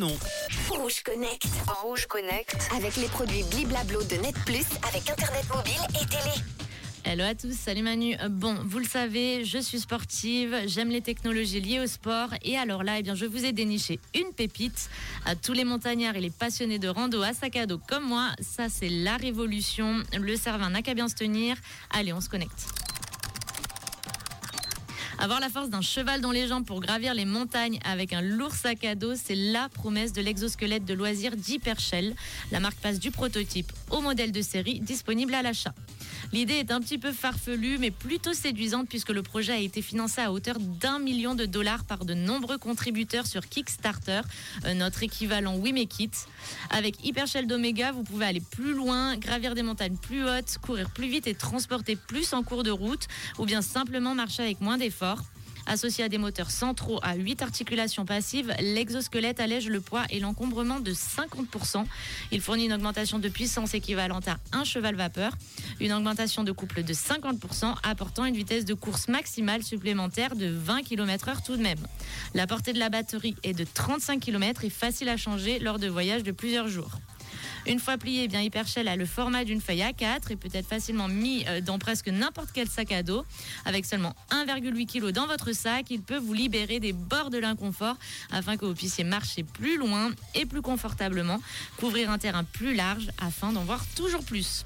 Non. Rouge Connect. Rouge Connect. Avec les produits Bliblablo de Net Plus, avec Internet mobile et télé. Hello à tous, salut Manu. Euh, Bon, vous le savez, je suis sportive, j'aime les technologies liées au sport et alors là, eh bien, je vous ai déniché une pépite. À tous les montagnards et les passionnés de rando à sac à dos comme moi, ça c'est la révolution. Le cervin n'a qu'à bien se tenir. Allez, on se connecte. Avoir la force d'un cheval dans les jambes pour gravir les montagnes avec un lourd sac à dos, c'est la promesse de l'exosquelette de loisirs d'Hypershell. La marque passe du prototype au modèle de série disponible à l'achat. L'idée est un petit peu farfelue, mais plutôt séduisante puisque le projet a été financé à hauteur d'un million de dollars par de nombreux contributeurs sur Kickstarter, euh, notre équivalent We Make It. Avec Hypershell d'Omega, vous pouvez aller plus loin, gravir des montagnes plus hautes, courir plus vite et transporter plus en cours de route, ou bien simplement marcher avec moins d'efforts. Associé à des moteurs centraux à 8 articulations passives, l'exosquelette allège le poids et l'encombrement de 50%. Il fournit une augmentation de puissance équivalente à un cheval vapeur, une augmentation de couple de 50%, apportant une vitesse de course maximale supplémentaire de 20 km/h tout de même. La portée de la batterie est de 35 km et facile à changer lors de voyages de plusieurs jours. Une fois plié, eh bien Hypershell a le format d'une feuille A4 et peut être facilement mis euh, dans presque n'importe quel sac à dos. Avec seulement 1,8 kg dans votre sac, il peut vous libérer des bords de l'inconfort afin que vous puissiez marcher plus loin et plus confortablement, couvrir un terrain plus large afin d'en voir toujours plus.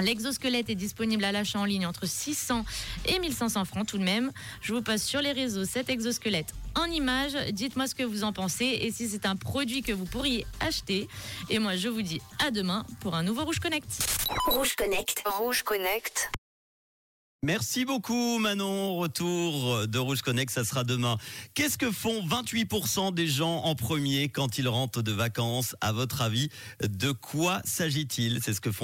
L'exosquelette est disponible à l'achat en ligne entre 600 et 1500 francs tout de même. Je vous poste sur les réseaux cet exosquelette en images. Dites-moi ce que vous en pensez et si c'est un produit que vous pourriez acheter. Et moi, je vous dis à demain pour un nouveau Rouge Connect. Rouge Connect. Rouge Connect. Merci beaucoup Manon. Retour de Rouge Connect, ça sera demain. Qu'est-ce que font 28% des gens en premier quand ils rentrent de vacances? À votre avis, de quoi s'agit-il? C'est ce que font